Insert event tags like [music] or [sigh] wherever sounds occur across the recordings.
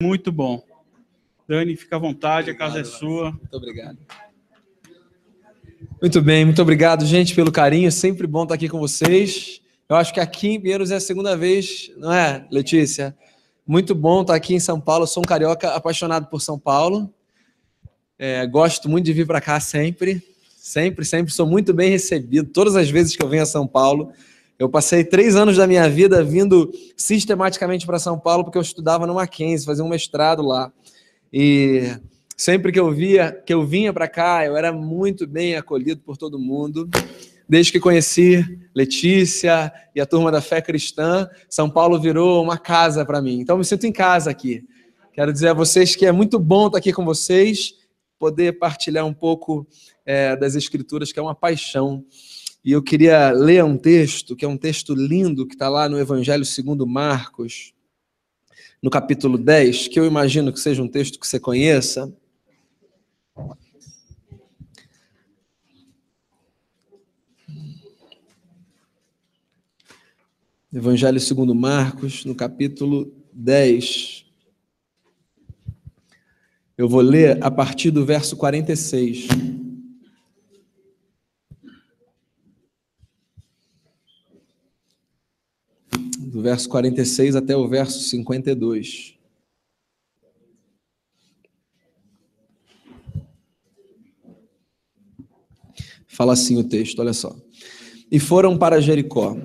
Muito bom. Dani, fica à vontade, obrigado, a casa é sua. Muito obrigado. Muito bem, muito obrigado, gente, pelo carinho. Sempre bom estar aqui com vocês. Eu acho que aqui em Pinheiros é a segunda vez, não é, Letícia? Muito bom estar aqui em São Paulo. Eu sou um carioca apaixonado por São Paulo. É, gosto muito de vir para cá sempre. Sempre, sempre. Sou muito bem recebido. Todas as vezes que eu venho a São Paulo, eu passei três anos da minha vida vindo sistematicamente para São Paulo porque eu estudava no Mackenzie, fazia um mestrado lá. E sempre que eu via, que eu vinha para cá, eu era muito bem acolhido por todo mundo. Desde que conheci Letícia e a turma da fé cristã, São Paulo virou uma casa para mim. Então, me sinto em casa aqui. Quero dizer a vocês que é muito bom estar aqui com vocês, poder partilhar um pouco é, das Escrituras, que é uma paixão. E eu queria ler um texto, que é um texto lindo, que está lá no Evangelho segundo Marcos, no capítulo 10, que eu imagino que seja um texto que você conheça. Evangelho segundo Marcos, no capítulo 10. Eu vou ler a partir do verso 46. do verso 46 até o verso 52. Fala assim o texto, olha só. E foram para Jericó.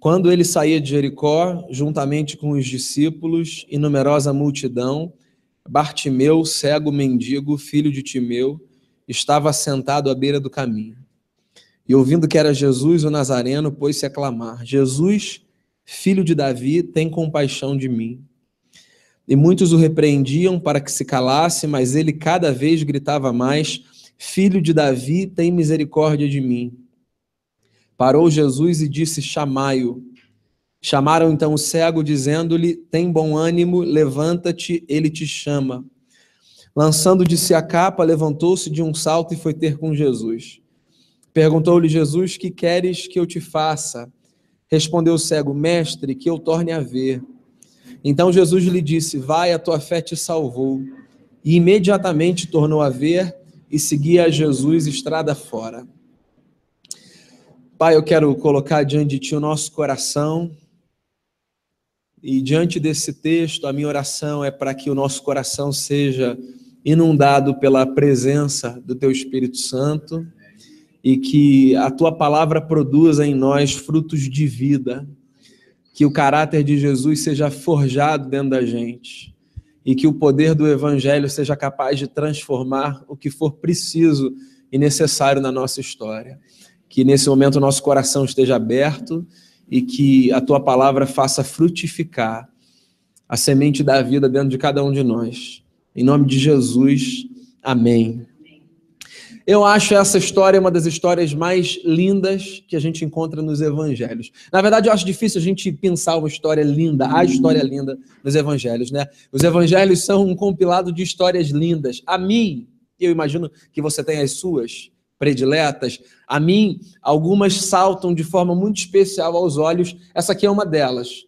Quando ele saía de Jericó, juntamente com os discípulos e numerosa multidão, Bartimeu, cego mendigo, filho de Timeu, estava sentado à beira do caminho. E ouvindo que era Jesus o Nazareno, pôs-se a clamar: Jesus, filho de Davi, tem compaixão de mim. E muitos o repreendiam para que se calasse, mas ele cada vez gritava mais: Filho de Davi, tem misericórdia de mim. Parou Jesus e disse: Chamai-o. Chamaram então o cego, dizendo-lhe: Tem bom ânimo, levanta-te, ele te chama. Lançando de si a capa, levantou-se de um salto e foi ter com Jesus. Perguntou-lhe Jesus: Que queres que eu te faça? Respondeu o cego: Mestre, que eu torne a ver. Então Jesus lhe disse: Vai, a tua fé te salvou. E imediatamente tornou a ver e seguia a Jesus estrada fora. Pai, eu quero colocar diante de ti o nosso coração. E diante desse texto, a minha oração é para que o nosso coração seja inundado pela presença do teu Espírito Santo e que a tua palavra produza em nós frutos de vida, que o caráter de Jesus seja forjado dentro da gente e que o poder do evangelho seja capaz de transformar o que for preciso e necessário na nossa história. Que nesse momento o nosso coração esteja aberto e que a tua palavra faça frutificar a semente da vida dentro de cada um de nós. Em nome de Jesus, amém. Eu acho essa história uma das histórias mais lindas que a gente encontra nos evangelhos. Na verdade, eu acho difícil a gente pensar uma história linda, a história linda nos evangelhos, né? Os evangelhos são um compilado de histórias lindas. A mim, eu imagino que você tem as suas prediletas, a mim, algumas saltam de forma muito especial aos olhos. Essa aqui é uma delas.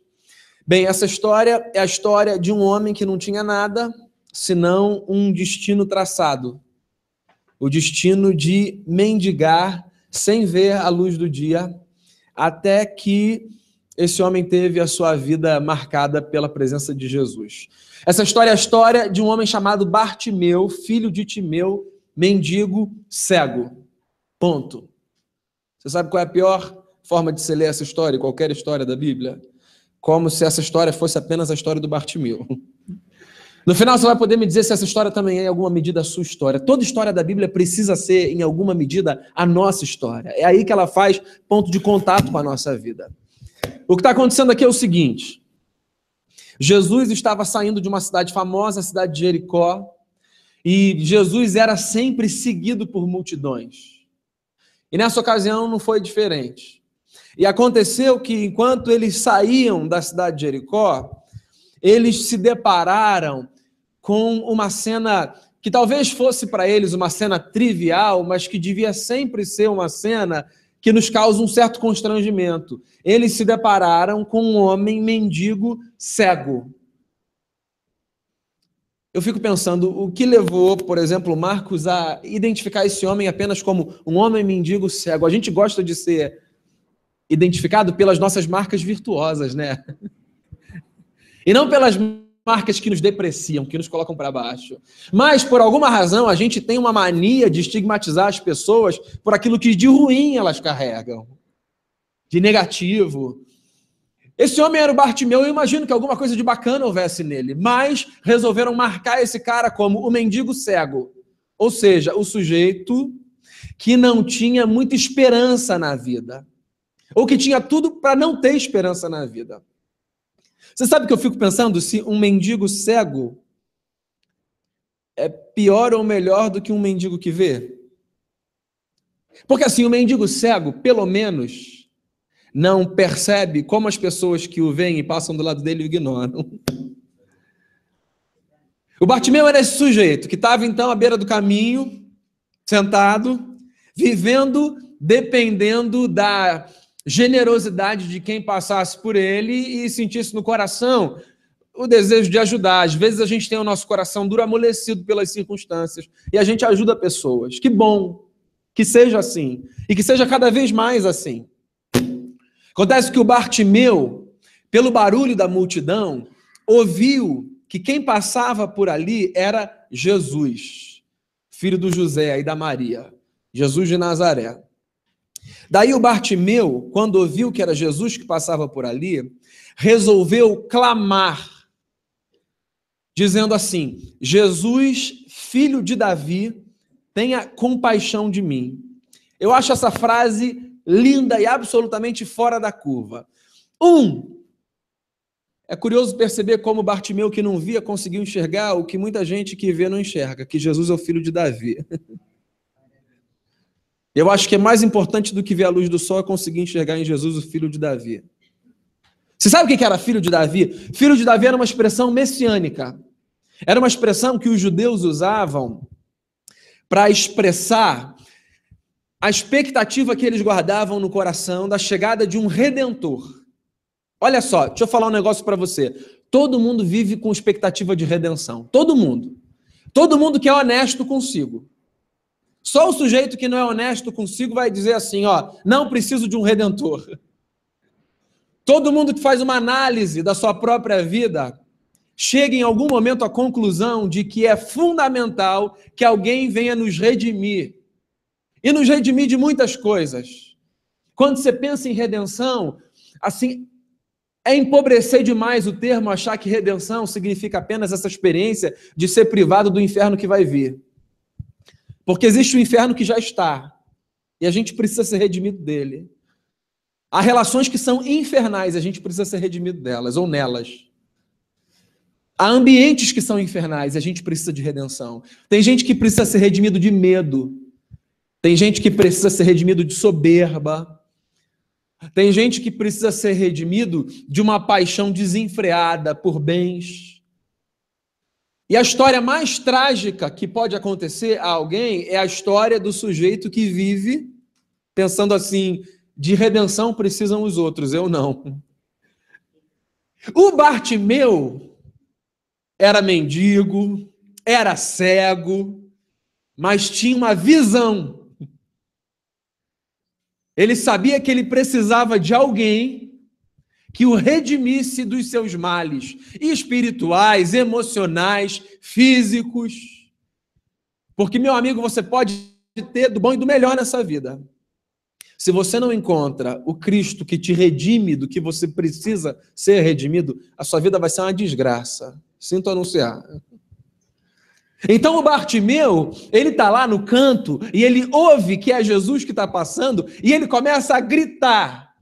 Bem, essa história é a história de um homem que não tinha nada, senão um destino traçado o destino de mendigar sem ver a luz do dia, até que esse homem teve a sua vida marcada pela presença de Jesus. Essa história é a história de um homem chamado Bartimeu, filho de Timeu, mendigo, cego. Ponto. Você sabe qual é a pior forma de se ler essa história, qualquer história da Bíblia? Como se essa história fosse apenas a história do Bartimeu. No final, você vai poder me dizer se essa história também é, em alguma medida, a sua história. Toda história da Bíblia precisa ser, em alguma medida, a nossa história. É aí que ela faz ponto de contato com a nossa vida. O que está acontecendo aqui é o seguinte: Jesus estava saindo de uma cidade famosa, a cidade de Jericó, e Jesus era sempre seguido por multidões. E nessa ocasião não foi diferente. E aconteceu que enquanto eles saíam da cidade de Jericó, eles se depararam com uma cena que talvez fosse para eles uma cena trivial, mas que devia sempre ser uma cena que nos causa um certo constrangimento. Eles se depararam com um homem mendigo cego. eu fico pensando o que levou, por exemplo, Marcos a identificar esse homem apenas como um homem mendigo cego. A gente gosta de ser identificado pelas nossas marcas virtuosas, né? E não pelas marcas que nos depreciam, que nos colocam para baixo. Mas, por alguma razão, a gente tem uma mania de estigmatizar as pessoas por aquilo que de ruim elas carregam, de negativo. Esse homem era o Bartimeu, eu imagino que alguma coisa de bacana houvesse nele, mas resolveram marcar esse cara como o mendigo cego, ou seja, o sujeito que não tinha muita esperança na vida, ou que tinha tudo para não ter esperança na vida. Você sabe que eu fico pensando se um mendigo cego é pior ou melhor do que um mendigo que vê? Porque assim, o mendigo cego, pelo menos, não percebe como as pessoas que o veem e passam do lado dele o ignoram. O Bartimeu era esse sujeito que estava então à beira do caminho, sentado, vivendo dependendo da generosidade de quem passasse por ele e sentisse no coração o desejo de ajudar. Às vezes a gente tem o nosso coração duro amolecido pelas circunstâncias e a gente ajuda pessoas. Que bom que seja assim e que seja cada vez mais assim. Acontece que o Bartimeu, pelo barulho da multidão, ouviu que quem passava por ali era Jesus, filho do José e da Maria, Jesus de Nazaré. Daí o Bartimeu, quando ouviu que era Jesus que passava por ali, resolveu clamar, dizendo assim: Jesus, filho de Davi, tenha compaixão de mim. Eu acho essa frase linda e absolutamente fora da curva. Um, é curioso perceber como Bartimeu, que não via, conseguiu enxergar o que muita gente que vê não enxerga, que Jesus é o filho de Davi. [laughs] Eu acho que é mais importante do que ver a luz do sol é conseguir enxergar em Jesus o filho de Davi. Você sabe o que era filho de Davi? Filho de Davi era uma expressão messiânica. Era uma expressão que os judeus usavam para expressar a expectativa que eles guardavam no coração da chegada de um redentor. Olha só, deixa eu falar um negócio para você. Todo mundo vive com expectativa de redenção. Todo mundo. Todo mundo que é honesto consigo. Só o sujeito que não é honesto consigo vai dizer assim, ó, não preciso de um redentor. Todo mundo que faz uma análise da sua própria vida chega em algum momento à conclusão de que é fundamental que alguém venha nos redimir e nos redimir de muitas coisas. Quando você pensa em redenção, assim, é empobrecer demais o termo achar que redenção significa apenas essa experiência de ser privado do inferno que vai vir. Porque existe o inferno que já está, e a gente precisa ser redimido dele. Há relações que são infernais, a gente precisa ser redimido delas ou nelas. Há ambientes que são infernais, a gente precisa de redenção. Tem gente que precisa ser redimido de medo. Tem gente que precisa ser redimido de soberba. Tem gente que precisa ser redimido de uma paixão desenfreada por bens. E a história mais trágica que pode acontecer a alguém é a história do sujeito que vive pensando assim: de redenção precisam os outros, eu não. O Bartimeu era mendigo, era cego, mas tinha uma visão ele sabia que ele precisava de alguém que o redimisse dos seus males espirituais, emocionais, físicos. Porque, meu amigo, você pode ter do bom e do melhor nessa vida. Se você não encontra o Cristo que te redime do que você precisa ser redimido, a sua vida vai ser uma desgraça. Sinto anunciar. Então o Bartimeu, ele está lá no canto e ele ouve que é Jesus que está passando e ele começa a gritar: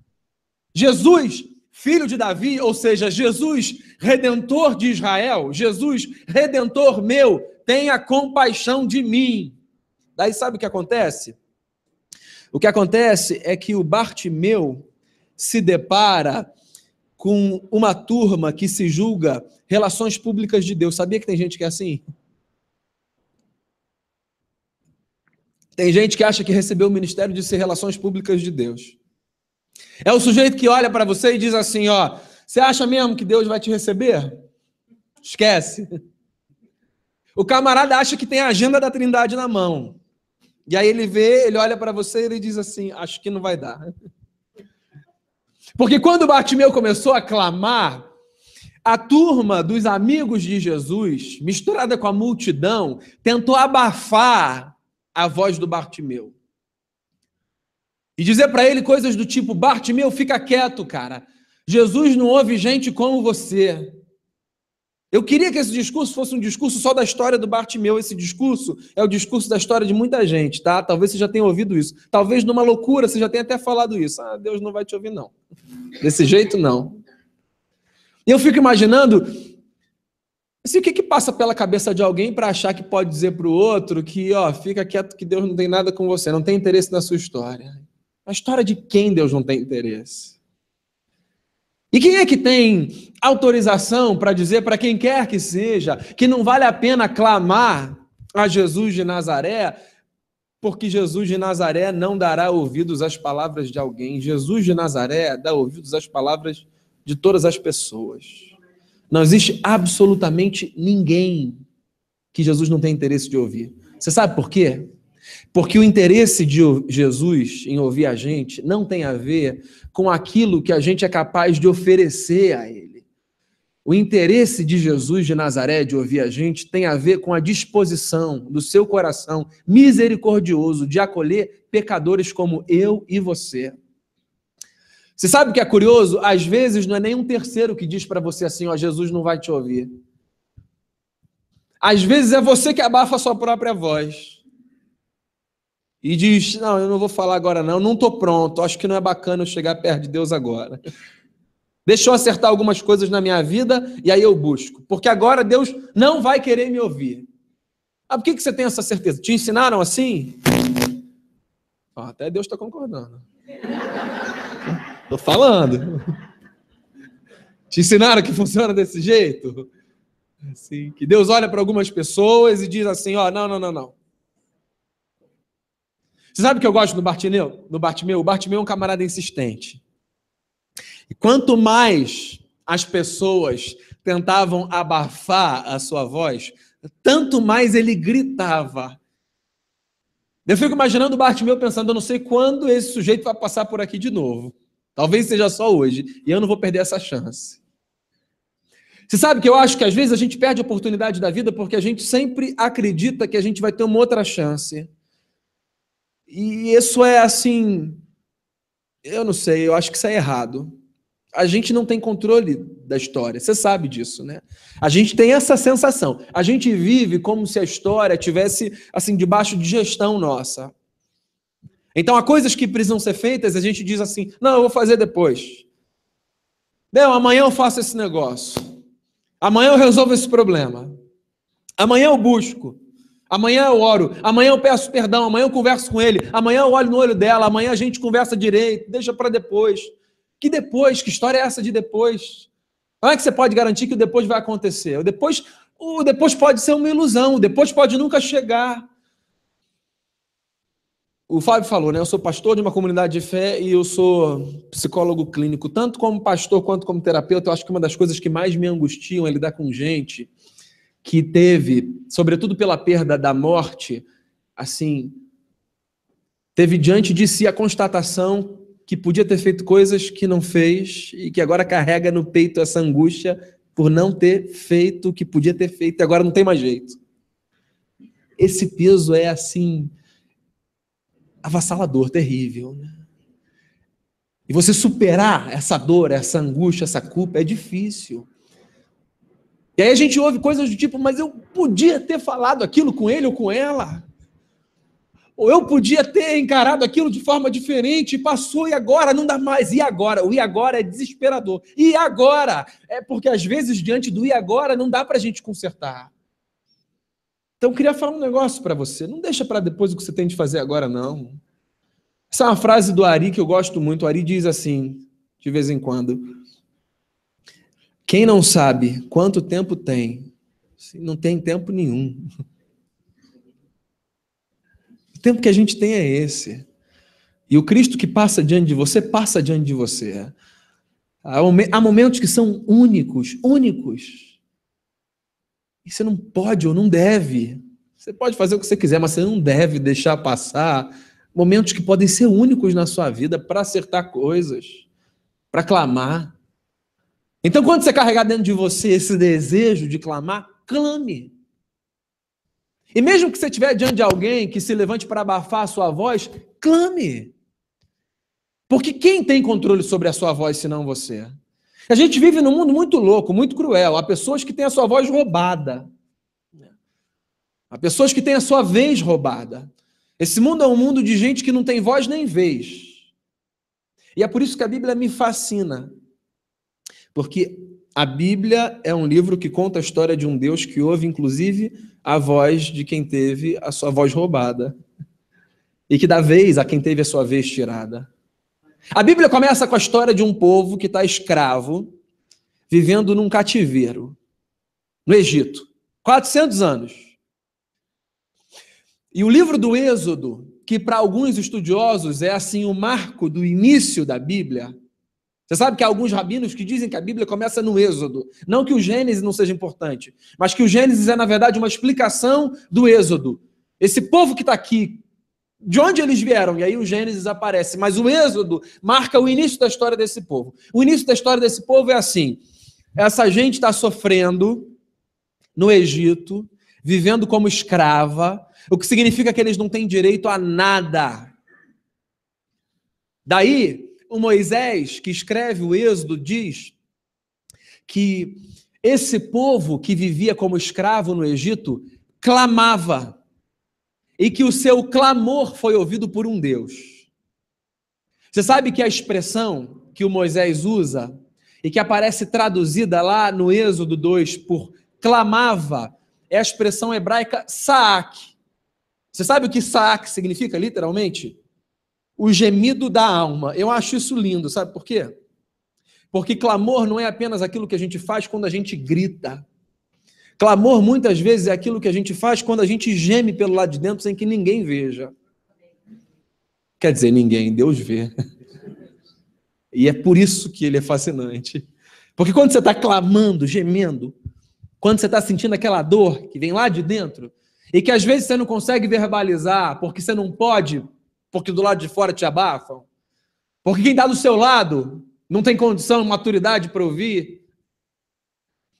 Jesus, filho de Davi, ou seja, Jesus, redentor de Israel, Jesus, redentor meu, tenha compaixão de mim. Daí sabe o que acontece? O que acontece é que o Bartimeu se depara com uma turma que se julga relações públicas de Deus. Sabia que tem gente que é assim? Tem gente que acha que recebeu o ministério de ser relações públicas de Deus. É o sujeito que olha para você e diz assim: ó, você acha mesmo que Deus vai te receber? Esquece. O camarada acha que tem a agenda da Trindade na mão. E aí ele vê, ele olha para você e ele diz assim: Acho que não vai dar. Porque quando Bartimeu começou a clamar, a turma dos amigos de Jesus, misturada com a multidão, tentou abafar a voz do Bartimeu. E dizer para ele coisas do tipo: Bartimeu, fica quieto, cara. Jesus não ouve gente como você. Eu queria que esse discurso fosse um discurso só da história do Bartimeu. Esse discurso é o discurso da história de muita gente, tá? Talvez você já tenha ouvido isso. Talvez numa loucura você já tenha até falado isso. Ah, Deus não vai te ouvir, não. Desse jeito, não. E eu fico imaginando assim, o que, que passa pela cabeça de alguém para achar que pode dizer para o outro que, ó, fica quieto que Deus não tem nada com você, não tem interesse na sua história. A história de quem Deus não tem interesse? E quem é que tem autorização para dizer para quem quer que seja que não vale a pena clamar a Jesus de Nazaré, porque Jesus de Nazaré não dará ouvidos às palavras de alguém. Jesus de Nazaré dá ouvidos às palavras de todas as pessoas. Não existe absolutamente ninguém que Jesus não tem interesse de ouvir. Você sabe por quê? Porque o interesse de Jesus em ouvir a gente não tem a ver com aquilo que a gente é capaz de oferecer a Ele. O interesse de Jesus de Nazaré de ouvir a gente tem a ver com a disposição do seu coração misericordioso de acolher pecadores como eu e você. Você sabe o que é curioso? Às vezes não é nenhum terceiro que diz para você assim: ó, Jesus não vai te ouvir. Às vezes é você que abafa a sua própria voz e diz: Não, eu não vou falar agora, não, não estou pronto, acho que não é bacana eu chegar perto de Deus agora. Deixa eu acertar algumas coisas na minha vida e aí eu busco, porque agora Deus não vai querer me ouvir. Ah, por que, que você tem essa certeza? Te ensinaram assim? Ah, até Deus está concordando. [laughs] Estou falando. Te ensinaram que funciona desse jeito? Assim, que Deus olha para algumas pessoas e diz assim: ó, não, não, não, não. Você sabe o que eu gosto do Bartimeu? Do Bartimeu? O Bartimeu é um camarada insistente. E quanto mais as pessoas tentavam abafar a sua voz, tanto mais ele gritava. Eu fico imaginando o Bartimeu pensando, eu não sei quando esse sujeito vai passar por aqui de novo. Talvez seja só hoje, e eu não vou perder essa chance. Você sabe que eu acho que às vezes a gente perde a oportunidade da vida porque a gente sempre acredita que a gente vai ter uma outra chance. E isso é assim, eu não sei, eu acho que isso é errado. A gente não tem controle da história, você sabe disso, né? A gente tem essa sensação. A gente vive como se a história tivesse assim debaixo de gestão nossa. Então, há coisas que precisam ser feitas, a gente diz assim: "Não, eu vou fazer depois". Não, amanhã eu faço esse negócio. Amanhã eu resolvo esse problema. Amanhã eu busco. Amanhã eu oro, amanhã eu peço perdão, amanhã eu converso com ele, amanhã eu olho no olho dela, amanhã a gente conversa direito, deixa para depois. Que depois? Que história é essa de depois? Como é que você pode garantir que o depois vai acontecer? O depois, o depois pode ser uma ilusão, o depois pode nunca chegar. O Fábio falou, né? Eu sou pastor de uma comunidade de fé e eu sou psicólogo clínico, tanto como pastor quanto como terapeuta. Eu acho que uma das coisas que mais me angustiam é lidar com gente que teve, sobretudo pela perda da morte, assim, teve diante de si a constatação que podia ter feito coisas que não fez e que agora carrega no peito essa angústia por não ter feito o que podia ter feito e agora não tem mais jeito. Esse peso é assim avassalador, terrível. Né? E você superar essa dor, essa angústia, essa culpa é difícil. E aí a gente ouve coisas do tipo, mas eu podia ter falado aquilo com ele ou com ela. Ou eu podia ter encarado aquilo de forma diferente, passou e agora não dá mais. E agora? O e agora é desesperador. E agora? É porque às vezes, diante do e agora, não dá para a gente consertar. Então, eu queria falar um negócio para você. Não deixa para depois o que você tem de fazer agora, não. Essa é uma frase do Ari que eu gosto muito. O Ari diz assim, de vez em quando: quem não sabe quanto tempo tem, não tem tempo nenhum. O tempo que a gente tem é esse. E o Cristo que passa diante de você, passa diante de você. Há momentos que são únicos, únicos. E você não pode ou não deve. Você pode fazer o que você quiser, mas você não deve deixar passar momentos que podem ser únicos na sua vida para acertar coisas, para clamar. Então, quando você carregar dentro de você esse desejo de clamar, clame. E mesmo que você estiver diante de alguém que se levante para abafar a sua voz, clame. Porque quem tem controle sobre a sua voz senão você? A gente vive num mundo muito louco, muito cruel. Há pessoas que têm a sua voz roubada. Há pessoas que têm a sua vez roubada. Esse mundo é um mundo de gente que não tem voz nem vez. E é por isso que a Bíblia me fascina. Porque a Bíblia é um livro que conta a história de um Deus que ouve, inclusive, a voz de quem teve a sua voz roubada. E que dá vez a quem teve a sua vez tirada. A Bíblia começa com a história de um povo que está escravo, vivendo num cativeiro, no Egito. 400 anos. E o livro do Êxodo, que para alguns estudiosos é assim o marco do início da Bíblia. Você sabe que há alguns rabinos que dizem que a Bíblia começa no Êxodo. Não que o Gênesis não seja importante, mas que o Gênesis é, na verdade, uma explicação do Êxodo. Esse povo que está aqui, de onde eles vieram? E aí o Gênesis aparece. Mas o Êxodo marca o início da história desse povo. O início da história desse povo é assim: essa gente está sofrendo no Egito, vivendo como escrava, o que significa que eles não têm direito a nada. Daí, o Moisés, que escreve o Êxodo, diz que esse povo que vivia como escravo no Egito clamava e que o seu clamor foi ouvido por um Deus. Você sabe que a expressão que o Moisés usa e que aparece traduzida lá no Êxodo 2 por clamava é a expressão hebraica saak. Você sabe o que saak significa literalmente? O gemido da alma. Eu acho isso lindo, sabe por quê? Porque clamor não é apenas aquilo que a gente faz quando a gente grita. Clamor muitas vezes é aquilo que a gente faz quando a gente geme pelo lado de dentro sem que ninguém veja. Quer dizer, ninguém, Deus vê. E é por isso que ele é fascinante. Porque quando você está clamando, gemendo, quando você está sentindo aquela dor que vem lá de dentro, e que às vezes você não consegue verbalizar, porque você não pode, porque do lado de fora te abafam, porque quem está do seu lado não tem condição, maturidade para ouvir,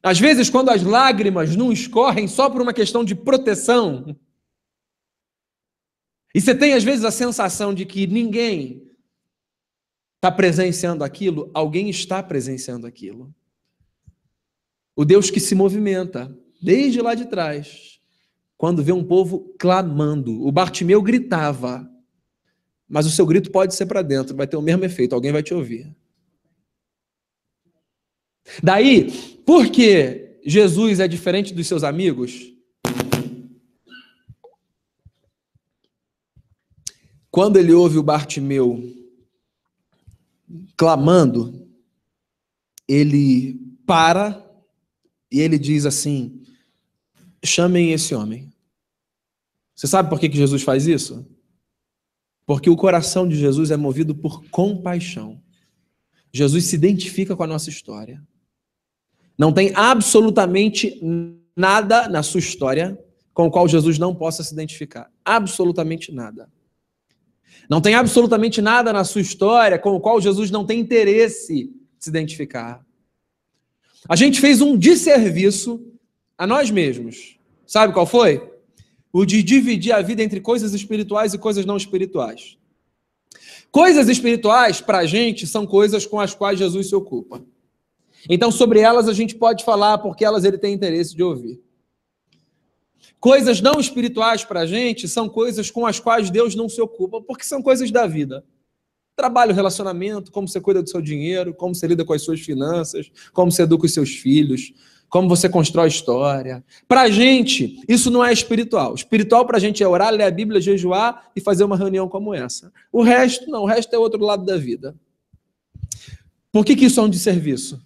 às vezes, quando as lágrimas não escorrem só por uma questão de proteção, e você tem às vezes a sensação de que ninguém está presenciando aquilo, alguém está presenciando aquilo. O Deus que se movimenta desde lá de trás, quando vê um povo clamando. O Bartimeu gritava, mas o seu grito pode ser para dentro, vai ter o mesmo efeito, alguém vai te ouvir. Daí, por que Jesus é diferente dos seus amigos? Quando ele ouve o Bartimeu clamando, ele para e ele diz assim: chamem esse homem. Você sabe por que, que Jesus faz isso? Porque o coração de Jesus é movido por compaixão. Jesus se identifica com a nossa história. Não tem absolutamente nada na sua história com o qual Jesus não possa se identificar. Absolutamente nada. Não tem absolutamente nada na sua história com o qual Jesus não tem interesse de se identificar. A gente fez um desserviço a nós mesmos. Sabe qual foi? O de dividir a vida entre coisas espirituais e coisas não espirituais. Coisas espirituais, para a gente, são coisas com as quais Jesus se ocupa. Então, sobre elas a gente pode falar porque elas ele tem interesse de ouvir. Coisas não espirituais para a gente são coisas com as quais Deus não se ocupa, porque são coisas da vida. Trabalho, relacionamento, como você cuida do seu dinheiro, como você lida com as suas finanças, como você educa os seus filhos, como você constrói história. Para a gente, isso não é espiritual. Espiritual para a gente é orar, ler a Bíblia, jejuar e fazer uma reunião como essa. O resto, não, o resto é outro lado da vida. Por que, que isso é um desserviço?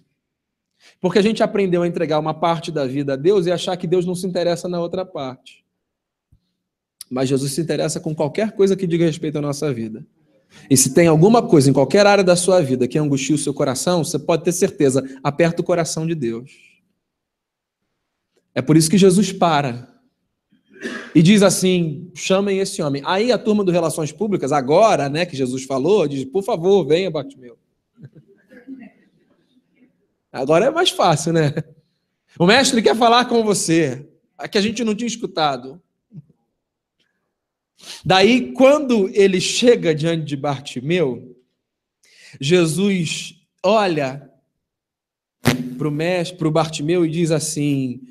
Porque a gente aprendeu a entregar uma parte da vida a Deus e achar que Deus não se interessa na outra parte. Mas Jesus se interessa com qualquer coisa que diga respeito à nossa vida. E se tem alguma coisa em qualquer área da sua vida que angustia o seu coração, você pode ter certeza, aperta o coração de Deus. É por isso que Jesus para e diz assim: chamem esse homem. Aí a turma do Relações Públicas, agora, né, que Jesus falou, diz: por favor, venha, Bartimeu. Agora é mais fácil, né? O mestre quer falar com você, a que a gente não tinha escutado. Daí, quando ele chega diante de Bartimeu, Jesus olha para o mestre, para o Bartimeu e diz assim: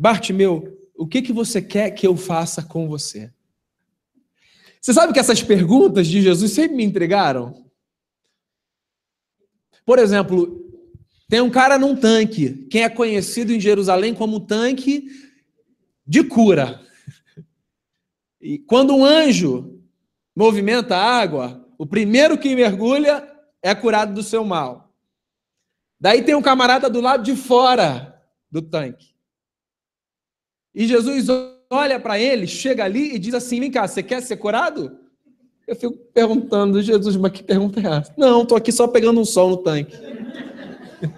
Bartimeu, o que, que você quer que eu faça com você? Você sabe que essas perguntas de Jesus sempre me entregaram? Por exemplo, tem um cara num tanque, quem é conhecido em Jerusalém como tanque de cura. E quando um anjo movimenta a água, o primeiro que mergulha é curado do seu mal. Daí tem um camarada do lado de fora do tanque. E Jesus olha para ele, chega ali e diz assim: Vem cá, você quer ser curado? Eu fico perguntando, Jesus, mas que pergunta é essa? Não, estou aqui só pegando um sol no tanque. [laughs]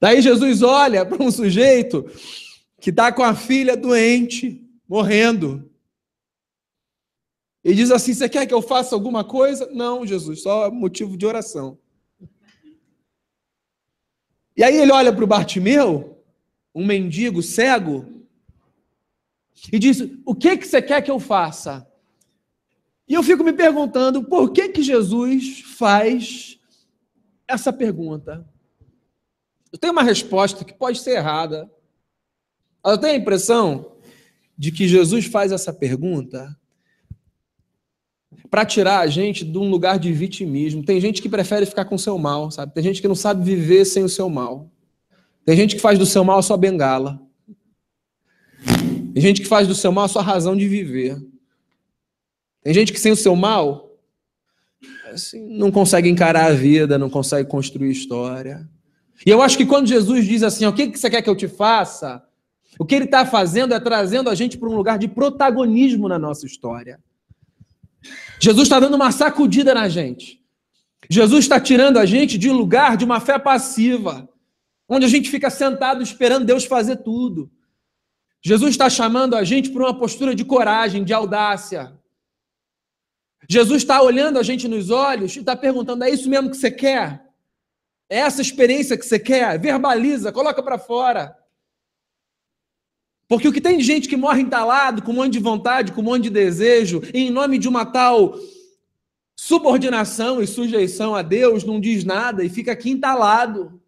Daí Jesus olha para um sujeito que está com a filha doente, morrendo. E diz assim: Você quer que eu faça alguma coisa? Não, Jesus, só motivo de oração. E aí ele olha para o Bartimeu, um mendigo cego, e diz: O que, que você quer que eu faça? E eu fico me perguntando por que, que Jesus faz essa pergunta. Eu tenho uma resposta que pode ser errada. Eu tenho a impressão de que Jesus faz essa pergunta para tirar a gente de um lugar de vitimismo. Tem gente que prefere ficar com o seu mal, sabe? Tem gente que não sabe viver sem o seu mal. Tem gente que faz do seu mal a sua bengala. Tem gente que faz do seu mal a sua razão de viver. Tem gente que sem o seu mal assim, não consegue encarar a vida, não consegue construir história. E eu acho que quando Jesus diz assim, o que você quer que eu te faça? O que ele está fazendo é trazendo a gente para um lugar de protagonismo na nossa história. Jesus está dando uma sacudida na gente. Jesus está tirando a gente de lugar de uma fé passiva, onde a gente fica sentado esperando Deus fazer tudo. Jesus está chamando a gente para uma postura de coragem, de audácia. Jesus está olhando a gente nos olhos e está perguntando: é isso mesmo que você quer? É essa experiência que você quer? Verbaliza, coloca para fora. Porque o que tem de gente que morre entalado, com um monte de vontade, com um monte de desejo, em nome de uma tal subordinação e sujeição a Deus, não diz nada e fica aqui entalado.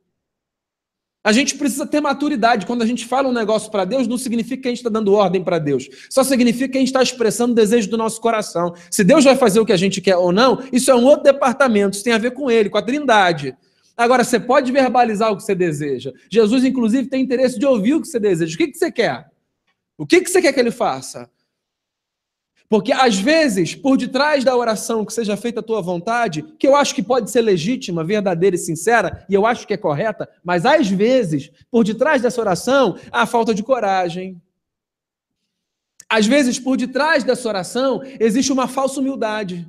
A gente precisa ter maturidade. Quando a gente fala um negócio para Deus, não significa que a gente está dando ordem para Deus. Só significa que a gente está expressando o desejo do nosso coração. Se Deus vai fazer o que a gente quer ou não, isso é um outro departamento. Isso tem a ver com Ele, com a Trindade. Agora, você pode verbalizar o que você deseja. Jesus, inclusive, tem interesse de ouvir o que você deseja. O que, que você quer? O que, que você quer que ele faça? Porque, às vezes, por detrás da oração que seja feita a tua vontade, que eu acho que pode ser legítima, verdadeira e sincera, e eu acho que é correta, mas, às vezes, por detrás dessa oração, há falta de coragem. Às vezes, por detrás dessa oração, existe uma falsa humildade.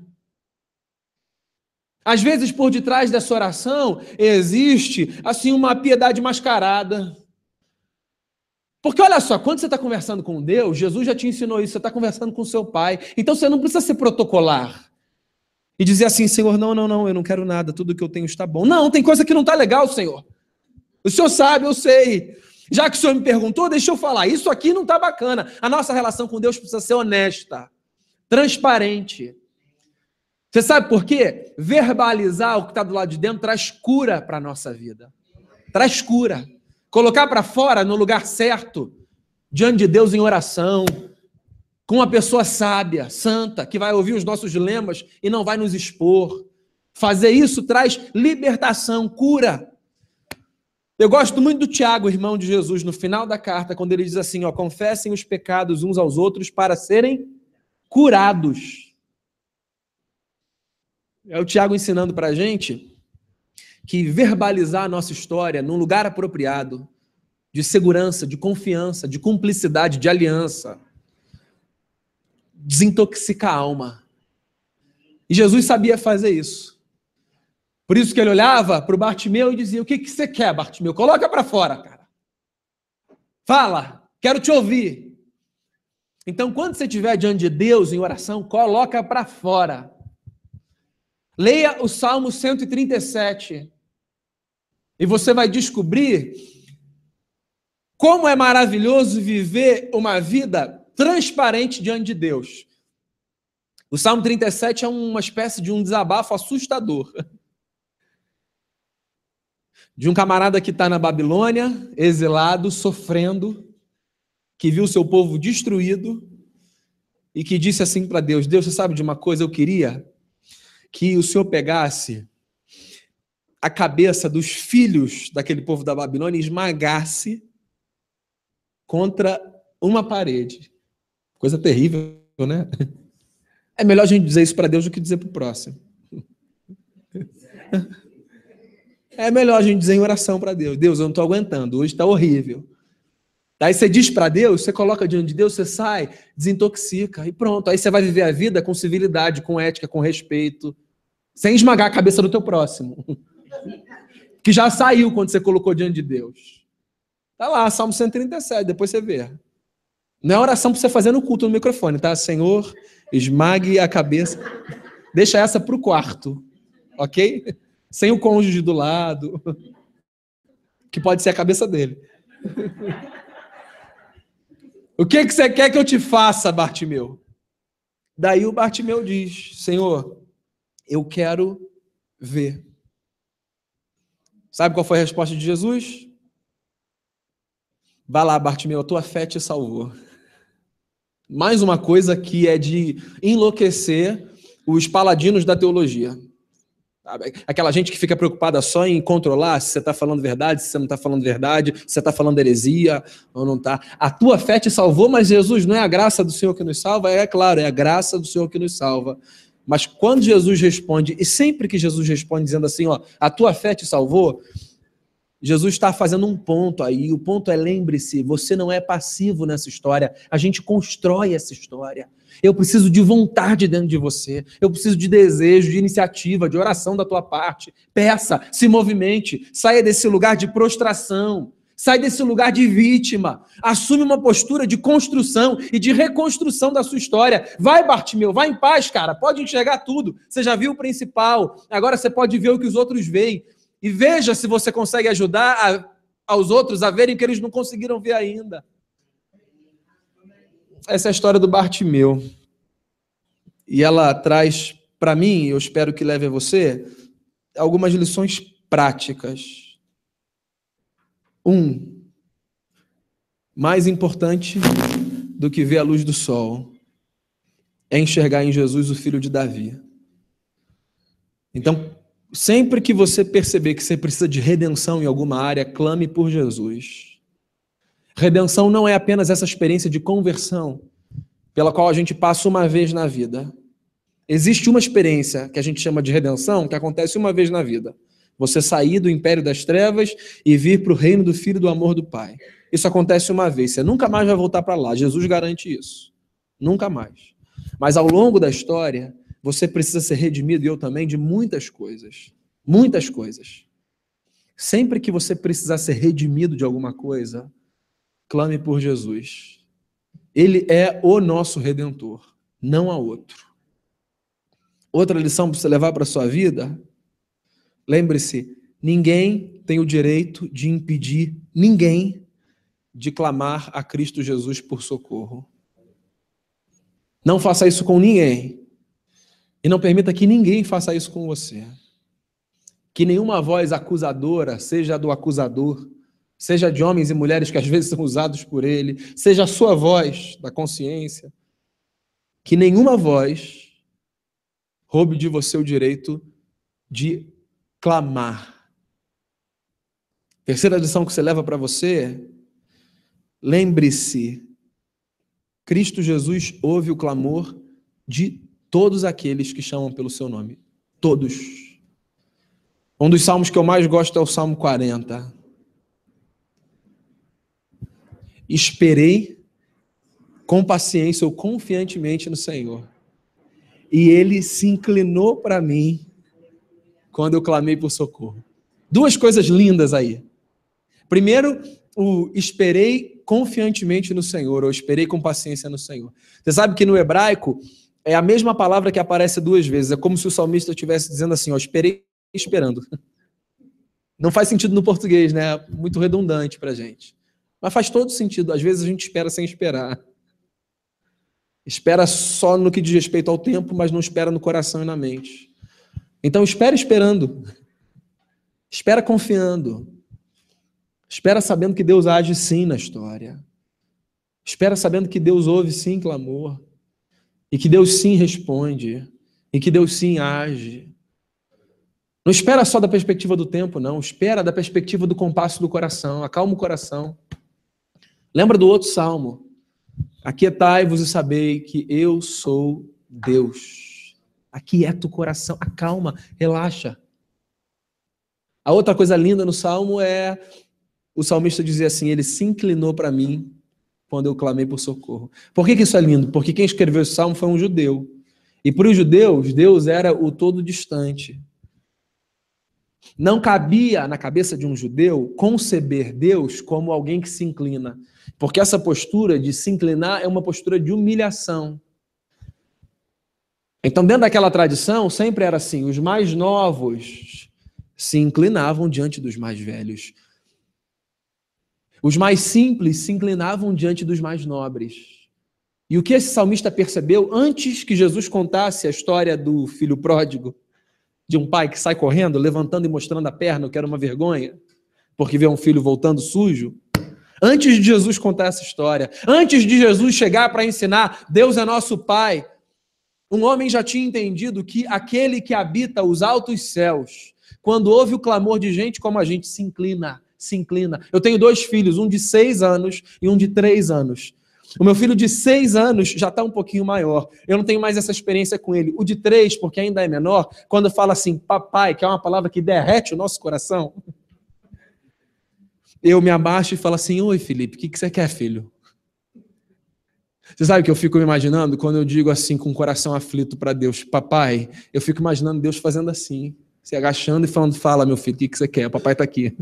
Às vezes, por detrás dessa oração, existe assim uma piedade mascarada. Porque olha só, quando você está conversando com Deus, Jesus já te ensinou isso, você está conversando com seu pai. Então você não precisa ser protocolar e dizer assim, Senhor, não, não, não, eu não quero nada, tudo que eu tenho está bom. Não, tem coisa que não está legal, Senhor. O Senhor sabe, eu sei. Já que o Senhor me perguntou, deixa eu falar. Isso aqui não está bacana. A nossa relação com Deus precisa ser honesta, transparente. Você sabe por quê? Verbalizar o que está do lado de dentro traz cura para a nossa vida. Traz cura. Colocar para fora no lugar certo, diante de Deus em oração, com uma pessoa sábia, santa, que vai ouvir os nossos dilemas e não vai nos expor. Fazer isso traz libertação, cura. Eu gosto muito do Tiago, irmão de Jesus, no final da carta, quando ele diz assim: ó, confessem os pecados uns aos outros para serem curados. É o Tiago ensinando para a gente que verbalizar a nossa história num lugar apropriado, de segurança, de confiança, de cumplicidade, de aliança, desintoxica a alma. E Jesus sabia fazer isso. Por isso que ele olhava para o Bartimeu e dizia: O que, que você quer, Bartimeu? Coloca para fora, cara. Fala, quero te ouvir. Então, quando você estiver diante de Deus em oração, coloca para fora. Leia o Salmo 137 e você vai descobrir como é maravilhoso viver uma vida transparente diante de Deus. O Salmo 37 é uma espécie de um desabafo assustador. [laughs] De um camarada que está na Babilônia, exilado, sofrendo, que viu seu povo destruído e que disse assim para Deus: Deus, você sabe de uma coisa? Eu queria que o Senhor pegasse a cabeça dos filhos daquele povo da Babilônia esmagasse contra uma parede. Coisa terrível, né? [laughs] É melhor a gente dizer isso para Deus do que dizer para o próximo. [laughs] É melhor a gente dizer em oração para Deus: Deus, eu não estou aguentando, hoje está horrível. Aí você diz para Deus, você coloca diante de Deus, você sai, desintoxica e pronto. Aí você vai viver a vida com civilidade, com ética, com respeito, sem esmagar a cabeça do teu próximo, [laughs] que já saiu quando você colocou diante de Deus. Tá lá, Salmo 137, depois você vê. Não é oração para você fazer no culto no microfone, tá? Senhor, esmague a cabeça. Deixa essa para o quarto, ok? Sem o cônjuge do lado, que pode ser a cabeça dele. [laughs] O que, que você quer que eu te faça, Bartimeu? Daí o Bartimeu diz: Senhor, eu quero ver. Sabe qual foi a resposta de Jesus? Vá lá, Bartimeu, a tua fé te salvou. Mais uma coisa que é de enlouquecer os paladinos da teologia. Aquela gente que fica preocupada só em controlar se você está falando verdade, se você não está falando verdade, se você está falando heresia ou não está. A tua fé te salvou, mas Jesus não é a graça do Senhor que nos salva? É claro, é a graça do Senhor que nos salva. Mas quando Jesus responde, e sempre que Jesus responde dizendo assim, ó, a tua fé te salvou, Jesus está fazendo um ponto aí. O ponto é: lembre-se, você não é passivo nessa história. A gente constrói essa história. Eu preciso de vontade dentro de você. Eu preciso de desejo, de iniciativa, de oração da tua parte. Peça, se movimente, saia desse lugar de prostração. Sai desse lugar de vítima. Assume uma postura de construção e de reconstrução da sua história. Vai, Bartimeu, vai em paz, cara. Pode enxergar tudo. Você já viu o principal. Agora você pode ver o que os outros veem. E veja se você consegue ajudar a, aos outros a verem o que eles não conseguiram ver ainda. Essa é a história do Bartimeu. E ela traz para mim, eu espero que leve a você, algumas lições práticas. Um, mais importante do que ver a luz do sol é enxergar em Jesus o filho de Davi. Então, Sempre que você perceber que você precisa de redenção em alguma área, clame por Jesus. Redenção não é apenas essa experiência de conversão pela qual a gente passa uma vez na vida. Existe uma experiência que a gente chama de redenção que acontece uma vez na vida. Você sair do império das trevas e vir para o reino do Filho do amor do Pai. Isso acontece uma vez. Você nunca mais vai voltar para lá. Jesus garante isso. Nunca mais. Mas ao longo da história, você precisa ser redimido, e eu também, de muitas coisas. Muitas coisas. Sempre que você precisar ser redimido de alguma coisa, clame por Jesus. Ele é o nosso redentor, não há outro. Outra lição para você levar para a sua vida: lembre-se, ninguém tem o direito de impedir ninguém de clamar a Cristo Jesus por socorro. Não faça isso com ninguém. E não permita que ninguém faça isso com você. Que nenhuma voz acusadora, seja do acusador, seja de homens e mulheres que às vezes são usados por ele, seja a sua voz da consciência, que nenhuma voz roube de você o direito de clamar. Terceira lição que você leva para você, lembre-se, Cristo Jesus ouve o clamor de todos aqueles que chamam pelo seu nome. Todos. Um dos salmos que eu mais gosto é o Salmo 40. Esperei com paciência ou confiantemente no Senhor. E ele se inclinou para mim quando eu clamei por socorro. Duas coisas lindas aí. Primeiro, o esperei confiantemente no Senhor, ou esperei com paciência no Senhor. Você sabe que no hebraico é a mesma palavra que aparece duas vezes. É como se o salmista estivesse dizendo assim: ó, esperei esperando. [laughs] Não faz sentido no português, né? Muito redundante para gente. Mas faz todo sentido. Às vezes a gente espera sem esperar. Espera só no que diz respeito ao tempo, mas não espera no coração e na mente. Então espera esperando. Espera confiando. Espera sabendo que Deus age sim na história. Espera sabendo que Deus ouve sim clamor. E que Deus sim responde. E que Deus sim age. Não espera só da perspectiva do tempo, não. Espera da perspectiva do compasso do coração. Acalma o coração. Lembra do outro salmo. Aquietai-vos e sabei que eu sou Deus. Aquieta o coração, acalma, relaxa. A outra coisa linda no salmo é o salmista dizer assim: Ele se inclinou para mim quando eu clamei por socorro. Por que, que isso é lindo? Porque quem escreveu esse salmo foi um judeu. E para os judeus, Deus era o todo distante. Não cabia na cabeça de um judeu conceber Deus como alguém que se inclina. Porque essa postura de se inclinar é uma postura de humilhação. Então, dentro daquela tradição, sempre era assim: os mais novos se inclinavam diante dos mais velhos. Os mais simples se inclinavam diante dos mais nobres. E o que esse salmista percebeu antes que Jesus contasse a história do filho pródigo, de um pai que sai correndo, levantando e mostrando a perna, que era uma vergonha, porque vê um filho voltando sujo, Antes de Jesus contar essa história, antes de Jesus chegar para ensinar, Deus é nosso Pai, um homem já tinha entendido que aquele que habita os altos céus, quando ouve o clamor de gente como a gente, se inclina, se inclina. Eu tenho dois filhos, um de seis anos e um de três anos. O meu filho de seis anos já está um pouquinho maior. Eu não tenho mais essa experiência com ele. O de três, porque ainda é menor, quando fala assim, papai, que é uma palavra que derrete o nosso coração, eu me abaixo e falo assim: Oi, Felipe, o que, que você quer, filho? Você sabe que eu fico imaginando? Quando eu digo assim, com o coração aflito para Deus, papai, eu fico imaginando Deus fazendo assim, se agachando e falando: Fala, meu filho, o que, que você quer? O papai está aqui.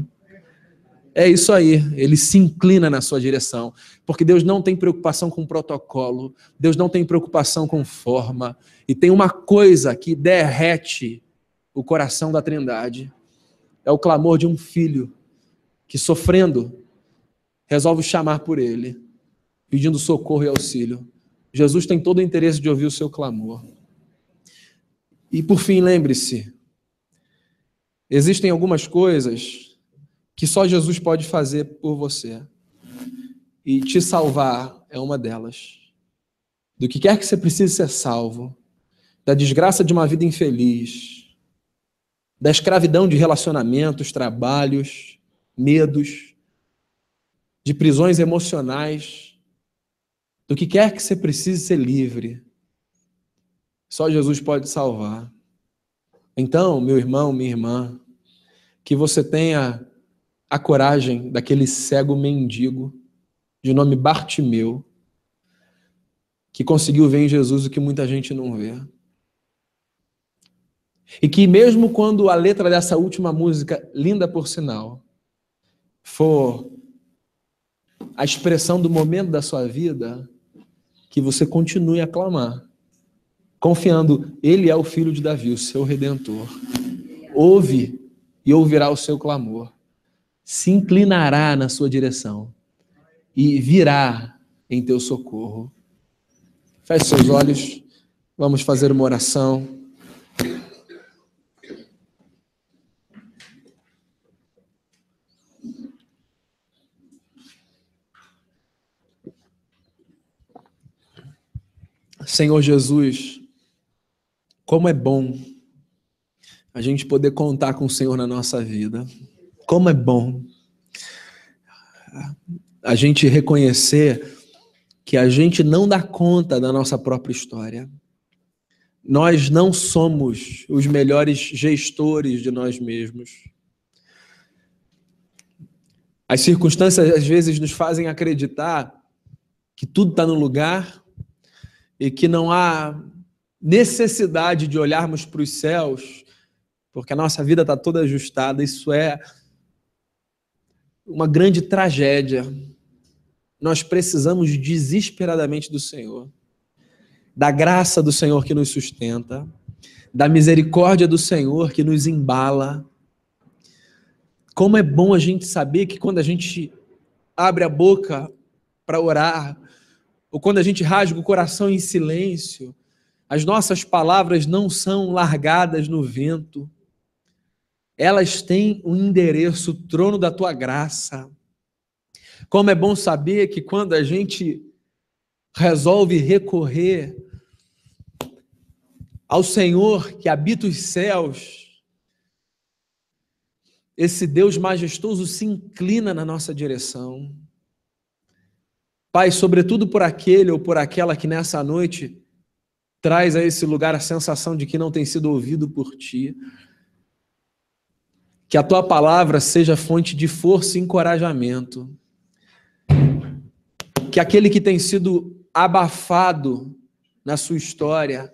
É isso aí, ele se inclina na sua direção, porque Deus não tem preocupação com protocolo, Deus não tem preocupação com forma, e tem uma coisa que derrete o coração da Trindade: é o clamor de um filho que sofrendo resolve chamar por ele, pedindo socorro e auxílio. Jesus tem todo o interesse de ouvir o seu clamor. E por fim, lembre-se: existem algumas coisas que só Jesus pode fazer por você. E te salvar é uma delas. Do que quer que você precise ser salvo, da desgraça de uma vida infeliz, da escravidão de relacionamentos, trabalhos, medos, de prisões emocionais, do que quer que você precise ser livre. Só Jesus pode salvar. Então, meu irmão, minha irmã, que você tenha a coragem daquele cego mendigo, de nome Bartimeu, que conseguiu ver em Jesus o que muita gente não vê. E que mesmo quando a letra dessa última música, linda por sinal, for a expressão do momento da sua vida, que você continue a clamar, confiando, Ele é o filho de Davi, o seu redentor. Ouve e ouvirá o seu clamor, se inclinará na sua direção e virá em teu socorro. Feche seus olhos, vamos fazer uma oração. Senhor Jesus, como é bom a gente poder contar com o Senhor na nossa vida. Como é bom a gente reconhecer que a gente não dá conta da nossa própria história. Nós não somos os melhores gestores de nós mesmos. As circunstâncias às vezes nos fazem acreditar que tudo está no lugar e que não há necessidade de olharmos para os céus porque a nossa vida está toda ajustada. Isso é uma grande tragédia. Nós precisamos desesperadamente do Senhor, da graça do Senhor que nos sustenta, da misericórdia do Senhor que nos embala. Como é bom a gente saber que quando a gente abre a boca para orar, ou quando a gente rasga o coração em silêncio, as nossas palavras não são largadas no vento. Elas têm um endereço, o trono da tua graça. Como é bom saber que quando a gente resolve recorrer ao Senhor que habita os céus, esse Deus majestoso se inclina na nossa direção. Pai, sobretudo por aquele ou por aquela que nessa noite traz a esse lugar a sensação de que não tem sido ouvido por ti. Que a tua palavra seja fonte de força e encorajamento. Que aquele que tem sido abafado na sua história,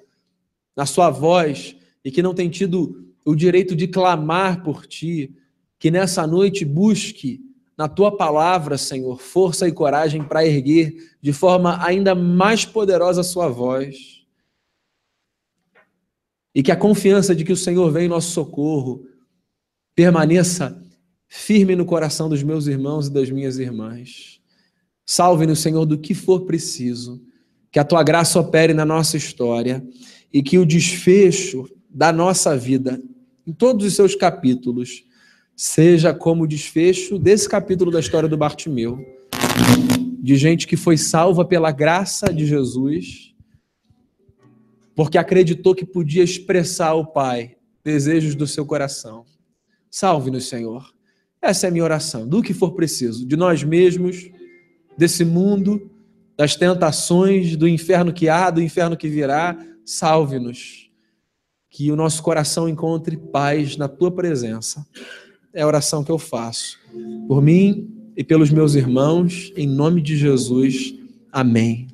na sua voz, e que não tem tido o direito de clamar por ti, que nessa noite busque na tua palavra, Senhor, força e coragem para erguer de forma ainda mais poderosa a sua voz. E que a confiança de que o Senhor vem em nosso socorro permaneça firme no coração dos meus irmãos e das minhas irmãs. Salve-nos, Senhor, do que for preciso. Que a tua graça opere na nossa história e que o desfecho da nossa vida, em todos os seus capítulos, seja como o desfecho desse capítulo da história do Bartimeu, de gente que foi salva pela graça de Jesus, porque acreditou que podia expressar ao Pai desejos do seu coração. Salve-nos, Senhor. Essa é a minha oração, do que for preciso, de nós mesmos, desse mundo, das tentações, do inferno que há, do inferno que virá, salve-nos. Que o nosso coração encontre paz na tua presença é a oração que eu faço. Por mim e pelos meus irmãos, em nome de Jesus. Amém.